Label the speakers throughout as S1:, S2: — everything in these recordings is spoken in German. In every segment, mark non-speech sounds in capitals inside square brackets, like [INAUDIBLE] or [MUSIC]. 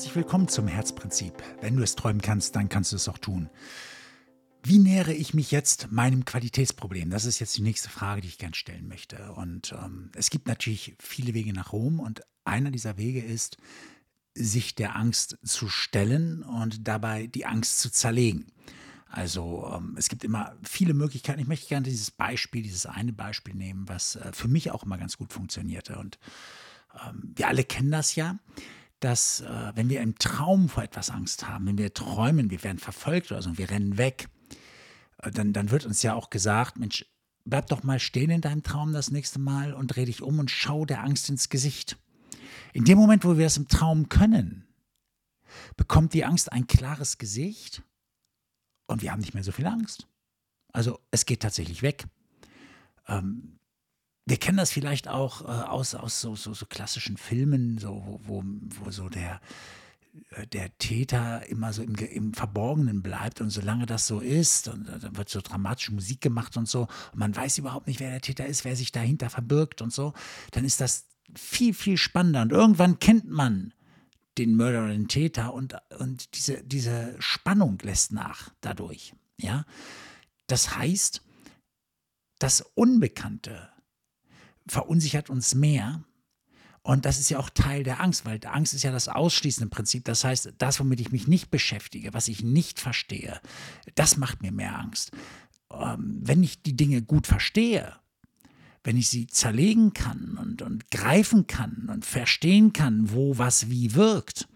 S1: Herzlich willkommen zum Herzprinzip. Wenn du es träumen kannst, dann kannst du es auch tun. Wie nähere ich mich jetzt meinem Qualitätsproblem? Das ist jetzt die nächste Frage, die ich gern stellen möchte. Und ähm, es gibt natürlich viele Wege nach Rom und einer dieser Wege ist, sich der Angst zu stellen und dabei die Angst zu zerlegen. Also ähm, es gibt immer viele Möglichkeiten. Ich möchte gerne dieses Beispiel, dieses eine Beispiel nehmen, was äh, für mich auch immer ganz gut funktionierte. Und ähm, wir alle kennen das ja dass äh, wenn wir im Traum vor etwas Angst haben, wenn wir träumen, wir werden verfolgt oder so, und wir rennen weg, äh, dann, dann wird uns ja auch gesagt, Mensch, bleib doch mal stehen in deinem Traum das nächste Mal und dreh dich um und schau der Angst ins Gesicht. In dem Moment, wo wir das im Traum können, bekommt die Angst ein klares Gesicht und wir haben nicht mehr so viel Angst. Also es geht tatsächlich weg. Ähm, wir kennen das vielleicht auch äh, aus, aus so, so, so, klassischen Filmen, so, wo, wo, so der, äh, der Täter immer so im, im, Verborgenen bleibt und solange das so ist, und äh, dann wird so dramatische Musik gemacht und so, und man weiß überhaupt nicht, wer der Täter ist, wer sich dahinter verbirgt und so, dann ist das viel, viel spannender. Und irgendwann kennt man den Mörder oder den Täter und, und diese, diese Spannung lässt nach dadurch. Ja? Das heißt, das Unbekannte verunsichert uns mehr. Und das ist ja auch Teil der Angst, weil Angst ist ja das ausschließende Prinzip. Das heißt, das, womit ich mich nicht beschäftige, was ich nicht verstehe, das macht mir mehr Angst. Ähm, wenn ich die Dinge gut verstehe, wenn ich sie zerlegen kann und, und greifen kann und verstehen kann, wo was wie wirkt,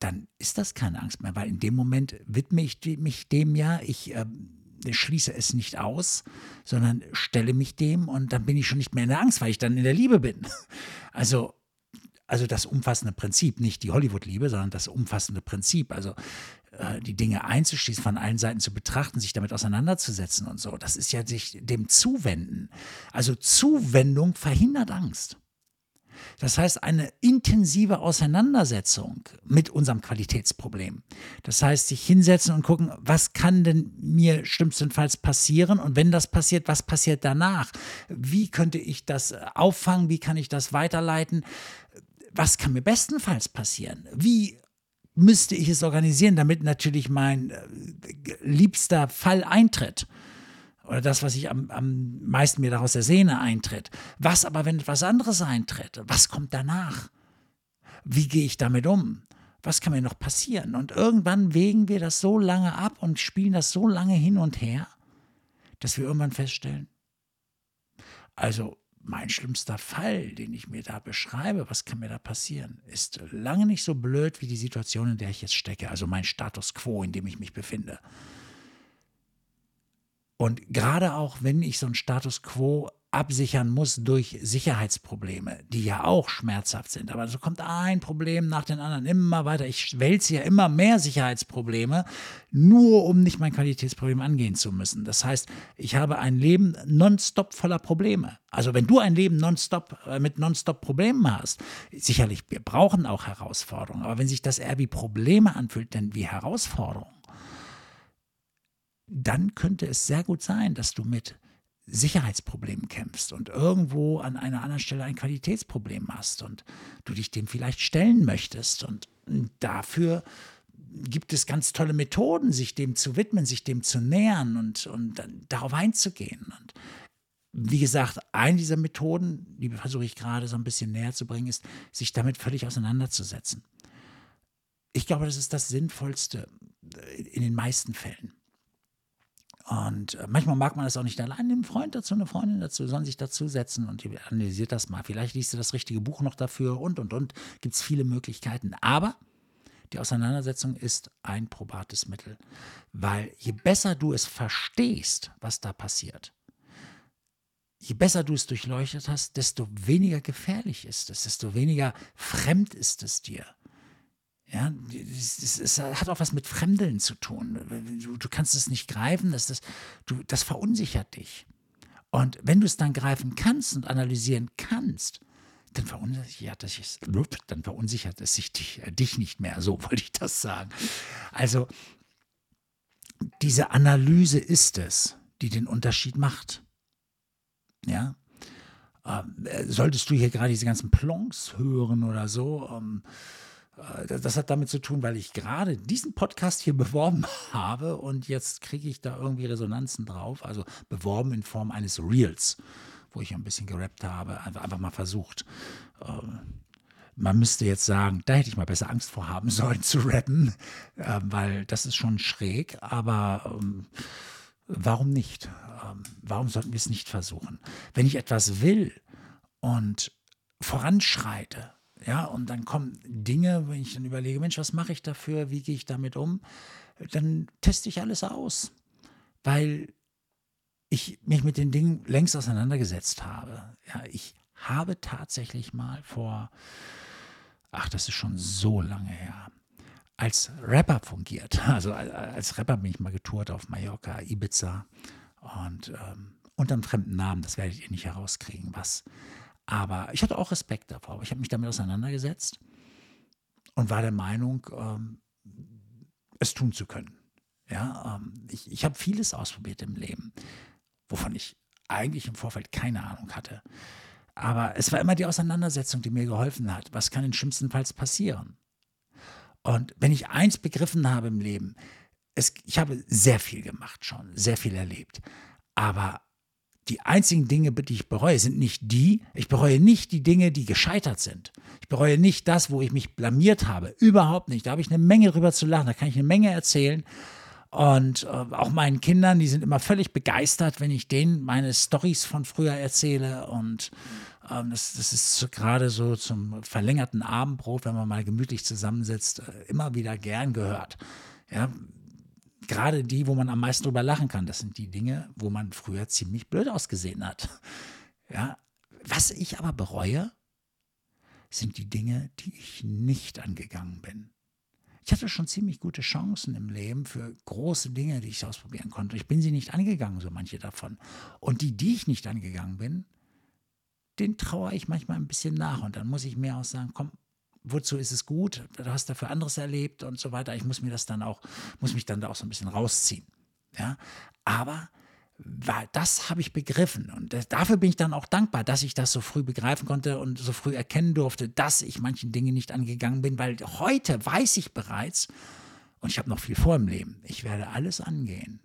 S1: dann ist das keine Angst mehr, weil in dem Moment widme ich mich dem ja, ich äh, schließe es nicht aus, sondern stelle mich dem und dann bin ich schon nicht mehr in der Angst, weil ich dann in der Liebe bin. [LAUGHS] Also, also das umfassende Prinzip, nicht die Hollywood-Liebe, sondern das umfassende Prinzip. Also äh, die Dinge einzuschließen, von allen Seiten zu betrachten, sich damit auseinanderzusetzen und so. Das ist ja sich dem Zuwenden. Also Zuwendung verhindert Angst. Das heißt, eine intensive Auseinandersetzung mit unserem Qualitätsproblem. Das heißt, sich hinsetzen und gucken, was kann denn mir schlimmstenfalls passieren und wenn das passiert, was passiert danach? Wie könnte ich das auffangen? Wie kann ich das weiterleiten? Was kann mir bestenfalls passieren? Wie müsste ich es organisieren, damit natürlich mein äh, liebster Fall eintritt? Oder das, was ich am, am meisten mir daraus ersehne, eintritt. Was aber, wenn etwas anderes eintritt? Was kommt danach? Wie gehe ich damit um? Was kann mir noch passieren? Und irgendwann wägen wir das so lange ab und spielen das so lange hin und her, dass wir irgendwann feststellen, also mein schlimmster Fall, den ich mir da beschreibe, was kann mir da passieren, ist lange nicht so blöd wie die Situation, in der ich jetzt stecke, also mein Status quo, in dem ich mich befinde. Und gerade auch, wenn ich so einen Status quo absichern muss durch Sicherheitsprobleme, die ja auch schmerzhaft sind. Aber so kommt ein Problem nach dem anderen immer weiter. Ich wälze ja immer mehr Sicherheitsprobleme, nur um nicht mein Qualitätsproblem angehen zu müssen. Das heißt, ich habe ein Leben nonstop voller Probleme. Also wenn du ein Leben nonstop äh, mit nonstop Problemen hast, sicherlich, wir brauchen auch Herausforderungen. Aber wenn sich das eher wie Probleme anfühlt, denn wie Herausforderungen, dann könnte es sehr gut sein, dass du mit Sicherheitsproblemen kämpfst und irgendwo an einer anderen Stelle ein Qualitätsproblem hast und du dich dem vielleicht stellen möchtest. Und dafür gibt es ganz tolle Methoden, sich dem zu widmen, sich dem zu nähern und, und darauf einzugehen. Und wie gesagt, eine dieser Methoden, die versuche ich gerade so ein bisschen näher zu bringen, ist, sich damit völlig auseinanderzusetzen. Ich glaube, das ist das Sinnvollste in den meisten Fällen. Und äh, manchmal mag man das auch nicht allein. Einen Freund dazu, eine Freundin dazu, sollen sich dazusetzen und analysiert das mal. Vielleicht liest du das richtige Buch noch dafür und, und, und. Gibt es viele Möglichkeiten. Aber die Auseinandersetzung ist ein probates Mittel. Weil je besser du es verstehst, was da passiert, je besser du es durchleuchtet hast, desto weniger gefährlich ist es, desto weniger fremd ist es dir. Ja, es hat auch was mit Fremdeln zu tun. Du, du kannst es nicht greifen, das, das, du, das verunsichert dich. Und wenn du es dann greifen kannst und analysieren kannst, dann verunsichert es, dann verunsichert es sich dich, äh, dich nicht mehr. So [LAUGHS] wollte ich das sagen. Also diese Analyse ist es, die den Unterschied macht. Ja. Ähm, äh, solltest du hier gerade diese ganzen Plonks hören oder so, ähm, Äh, das hat damit zu tun, weil ich gerade diesen Podcast hier [LAUGHS] beworben habe und jetzt kriege ich da irgendwie Resonanzen drauf. Also beworben in Form eines Reels, wo ich ein bisschen gerappt habe, einfach, mal versucht. Ähm, man müsste jetzt sagen, da hätte ich mal besser Angst vor haben [LAUGHS] sollen zu rappen, äh, weil das ist schon schräg, aber ähm, warum nicht? Ähm, warum sollten wir es nicht versuchen? Wenn ich etwas will und voranschreite, ja, und dann kommen Dinge, wenn ich dann überlege, Mensch, was mache ich dafür, wie gehe ich damit um, dann teste ich alles aus, weil ich mich mit den Dingen längst auseinandergesetzt habe. Ja, ich habe tatsächlich mal vor, ach, das ist schon so lange her, als Rapper fungiert. [LAUGHS] Also als Rapper bin ich mal getourt auf Mallorca, Ibiza und ähm, unter einem fremden Namen, das werdet ihr nicht herauskriegen, was. Aber ich hatte auch Respekt davor. Ich habe mich damit auseinandergesetzt und war der Meinung, ähm, es tun zu können. Ja, ähm, ich, ich habe vieles ausprobiert im Leben, wovon ich eigentlich im Vorfeld keine Ahnung hatte. Aber es war immer die Auseinandersetzung, die mir geholfen hat. Was kann in schlimmstenfalls passieren? Und wenn ich eins begriffen habe im Leben, es, ich habe sehr viel gemacht schon, sehr viel erlebt. Aber die einzigen Dinge, die ich bereue, sind nicht die, ich bereue nicht die Dinge, die gescheitert sind. Ich bereue nicht das, wo ich mich blamiert habe. Überhaupt nicht. Da habe ich eine Menge drüber zu lachen, da kann ich eine Menge erzählen. Und äh, auch meinen Kindern, die sind immer völlig begeistert, wenn ich denen meine Stories von früher erzähle. Und ähm, das, das ist gerade so zum verlängerten Abendbrot, wenn man mal gemütlich zusammensitzt, äh, immer wieder gern gehört. Ja, gerade die, wo man am meisten drüber lachen kann, das sind die Dinge, wo man früher ziemlich blöd ausgesehen hat. [LAUGHS] Ja, was ich aber bereue, sind die Dinge, die ich nicht angegangen bin. Ich hatte schon ziemlich gute Chancen im Leben für große Dinge, die ich ausprobieren konnte. Ich bin sie nicht angegangen, so manche davon. Und die, die ich nicht angegangen bin, den traue ich manchmal ein bisschen nach. Und dann muss ich mir auch sagen, komm, wozu ist es gut? Du hast dafür anderes erlebt und so weiter. Ich muss mir das dann auch, muss mich dann da auch so ein bisschen rausziehen. Ja, aber das habe ich begriffen und dafür bin ich dann auch dankbar, dass ich das so früh begreifen konnte und so früh erkennen durfte, dass ich manchen Dingen nicht angegangen bin, weil heute weiß ich bereits und ich habe noch viel vor im Leben. Ich werde alles angehen.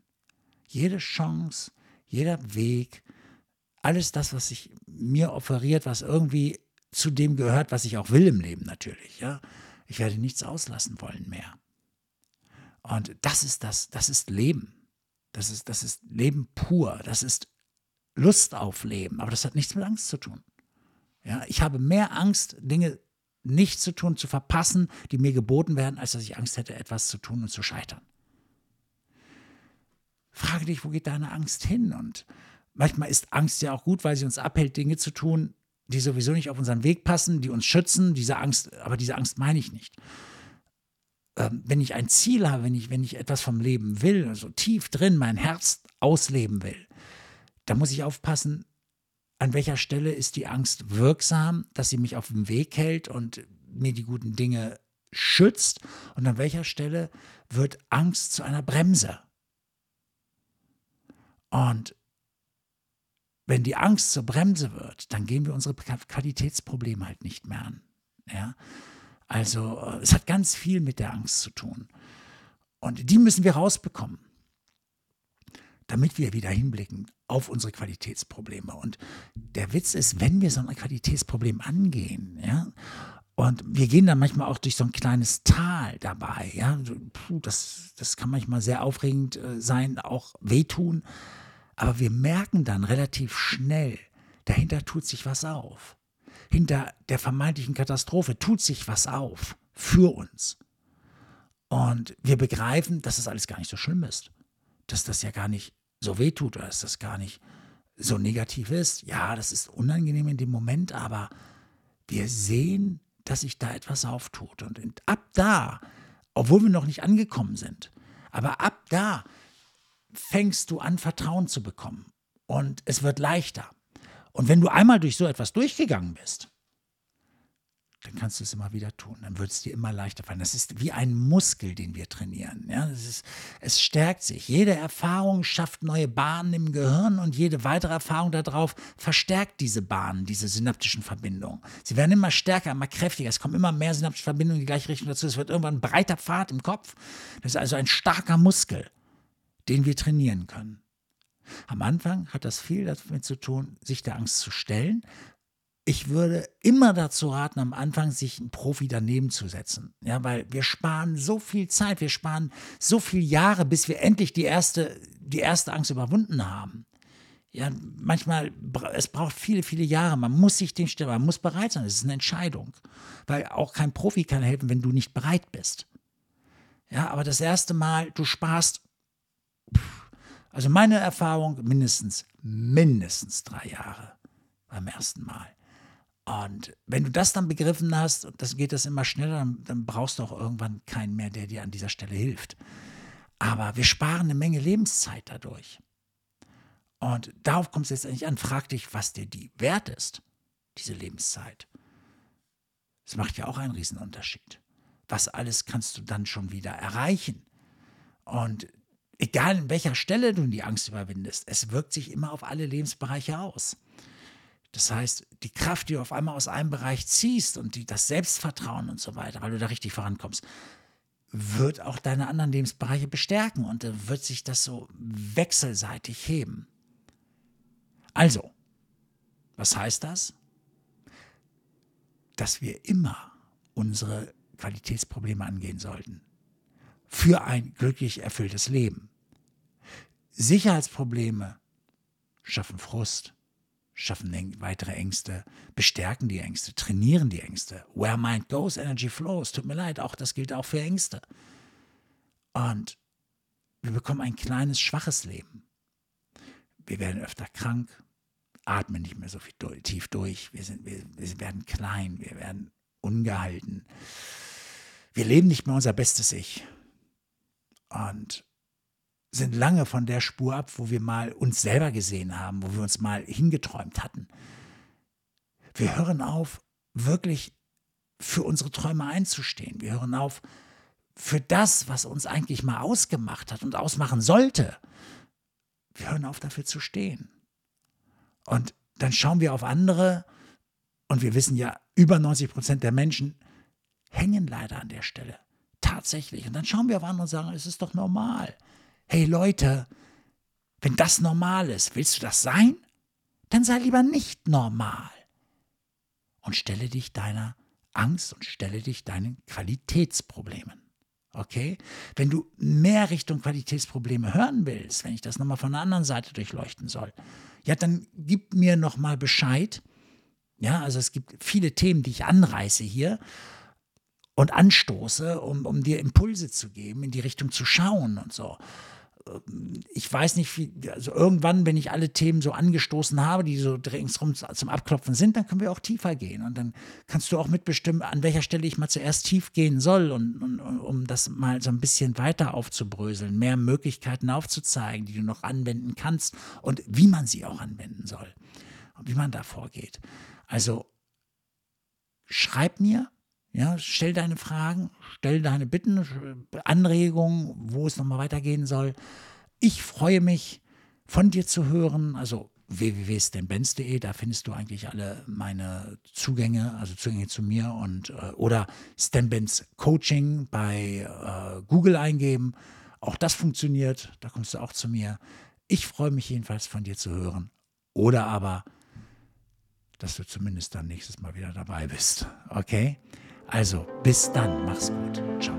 S1: Jede Chance, jeder Weg, alles das, was sich mir offeriert, was irgendwie zu dem gehört, was ich auch will im Leben natürlich. Ja? Ich werde nichts auslassen wollen mehr. Und das ist das, das ist Leben. Das ist, das ist Leben pur. Das ist Lust auf Leben. Aber das hat nichts mit Angst zu tun. Ja, ich habe mehr Angst, Dinge nicht zu tun, zu verpassen, die mir geboten werden, als dass ich Angst hätte, etwas zu tun und zu scheitern. Frage dich, wo geht deine Angst hin? Und manchmal ist Angst ja auch gut, weil sie uns abhält, Dinge zu tun, die sowieso nicht auf unseren Weg passen, die uns schützen. Diese Angst, aber diese Angst meine ich nicht. Ähm, wenn ich ein Ziel habe, wenn ich, wenn ich etwas vom Leben will, so tief drin mein Herz ausleben will, dann muss ich aufpassen, an welcher Stelle ist die Angst wirksam, dass sie mich auf dem Weg hält und mir die guten Dinge schützt und an welcher Stelle wird Angst zu einer Bremse. Und wenn die Angst zur Bremse wird, dann gehen wir unsere Qualitätsprobleme halt nicht mehr an. Ja? Also äh, es hat ganz viel mit der Angst zu tun. Und die müssen wir rausbekommen, damit wir wieder hinblicken auf unsere Qualitätsprobleme. Und der Witz ist, wenn wir so ein Qualitätsproblem angehen, ja, und wir gehen dann manchmal auch durch so ein kleines Tal dabei, ja, Puh, das, das kann manchmal sehr aufregend äh, sein, auch wehtun. Aber wir merken dann relativ schnell, dahinter tut sich was auf. Hinter der vermeintlichen Katastrophe tut sich was auf für uns. Und wir begreifen, dass das alles gar nicht so schlimm ist. Dass das ja gar nicht so weh tut oder dass das gar nicht so negativ ist. Ja, das ist unangenehm in dem Moment, aber wir sehen, dass sich da etwas auftut. Und ab da, obwohl wir noch nicht angekommen sind, aber ab da fängst du an, Vertrauen zu bekommen. Und es wird leichter. Und wenn du einmal durch so etwas durchgegangen bist, dann kannst du es immer wieder tun. Dann wird es dir immer leichter fallen. Das ist wie ein Muskel, den wir trainieren. Ja, ist, es stärkt sich. Jede Erfahrung schafft neue Bahnen im Gehirn und jede weitere Erfahrung darauf verstärkt diese Bahnen, diese synaptischen Verbindungen. Sie werden immer stärker, immer kräftiger. Es kommen immer mehr synaptische Verbindungen in die gleiche Richtung dazu. Es wird irgendwann ein breiter Pfad im Kopf. Das ist also ein starker Muskel, den wir trainieren können. Am Anfang hat das viel damit zu tun, sich der Angst zu stellen, ich würde immer dazu raten, am Anfang sich einen Profi daneben zu setzen. Ja, weil wir sparen so viel Zeit, wir sparen so viele Jahre, bis wir endlich die erste, die erste Angst überwunden haben. Ja, manchmal, es braucht viele, viele Jahre. Man muss sich dem stellen, man muss bereit sein. Es ist eine Entscheidung. Weil auch kein Profi kann helfen, wenn du nicht bereit bist. Ja, aber das erste Mal, du sparst, also meine Erfahrung, mindestens, mindestens drei Jahre beim ersten Mal. Und wenn du das dann begriffen hast, und das geht das immer schneller, dann, dann brauchst du auch irgendwann keinen mehr, der dir an dieser Stelle hilft. Aber wir sparen eine Menge Lebenszeit dadurch. Und darauf kommt es jetzt eigentlich an. Frag dich, was dir die wert ist, diese Lebenszeit. Das macht ja auch einen Riesenunterschied. Was alles kannst du dann schon wieder erreichen? Und egal in welcher Stelle du die Angst überwindest, es wirkt sich immer auf alle Lebensbereiche aus. Das heißt, die Kraft, die du auf einmal aus einem Bereich ziehst und die, das Selbstvertrauen und so weiter, weil du da richtig vorankommst, wird auch deine anderen Lebensbereiche bestärken und dann wird sich das so wechselseitig heben. Also, was heißt das? Dass wir immer unsere Qualitätsprobleme angehen sollten. Für ein glücklich erfülltes Leben. Sicherheitsprobleme schaffen Frust, schaffen weitere Ängste, bestärken die Ängste, trainieren die Ängste. Where mind goes, energy flows. Tut mir leid, auch das gilt auch für Ängste. Und wir bekommen ein kleines, schwaches Leben. Wir werden öfter krank, atmen nicht mehr so viel tief durch, wir, sind, wir, wir werden klein, wir werden ungehalten. Wir leben nicht mehr unser bestes Ich. Und sind lange von der Spur ab, wo wir mal uns selber gesehen haben, wo wir uns mal hingeträumt hatten. Wir hören auf, wirklich für unsere Träume einzustehen. Wir hören auf, für das, was uns eigentlich mal ausgemacht hat und ausmachen sollte. Wir hören auf, dafür zu stehen. Und dann schauen wir auf andere und wir wissen ja, über 90 Prozent der Menschen hängen leider an der Stelle. Tatsächlich. Und dann schauen wir auf andere und sagen, es ist doch normal hey Leute, wenn das normal ist, willst du das sein? Dann sei lieber nicht normal. Und stelle dich deiner Angst und stelle dich deinen Qualitätsproblemen. Okay? Wenn du mehr Richtung Qualitätsprobleme hören willst, wenn ich das nochmal von der anderen Seite durchleuchten soll, ja, dann gib mir nochmal Bescheid. Ja, also es gibt viele Themen, die ich anreiße hier und anstoße, um, um dir Impulse zu geben, in die Richtung zu schauen und so ich weiß nicht, wie, also irgendwann, wenn ich alle Themen so angestoßen habe, die so ringsrum zum Abklopfen sind, dann können wir auch tiefer gehen. Und dann kannst du auch mitbestimmen, an welcher Stelle ich mal zuerst tief gehen soll, und, und, um das mal so ein bisschen weiter aufzubröseln, mehr Möglichkeiten aufzuzeigen, die du noch anwenden kannst und wie man sie auch anwenden soll. Und wie man da vorgeht. Also schreib mir, ja, stell deine Fragen, stell deine Bitten, Anregungen, wo es nochmal weitergehen soll. Ich freue mich, von dir zu hören. Also www.stanbenz.de, da findest du eigentlich alle meine Zugänge, also Zugänge zu mir und äh, oder Stanbenz Coaching bei äh, Google eingeben. Auch das funktioniert, da kommst du auch zu mir. Ich freue mich jedenfalls von dir zu hören. Oder aber, dass du zumindest dann nächstes Mal wieder dabei bist. Okay? Also bis dann, mach's gut. Ciao.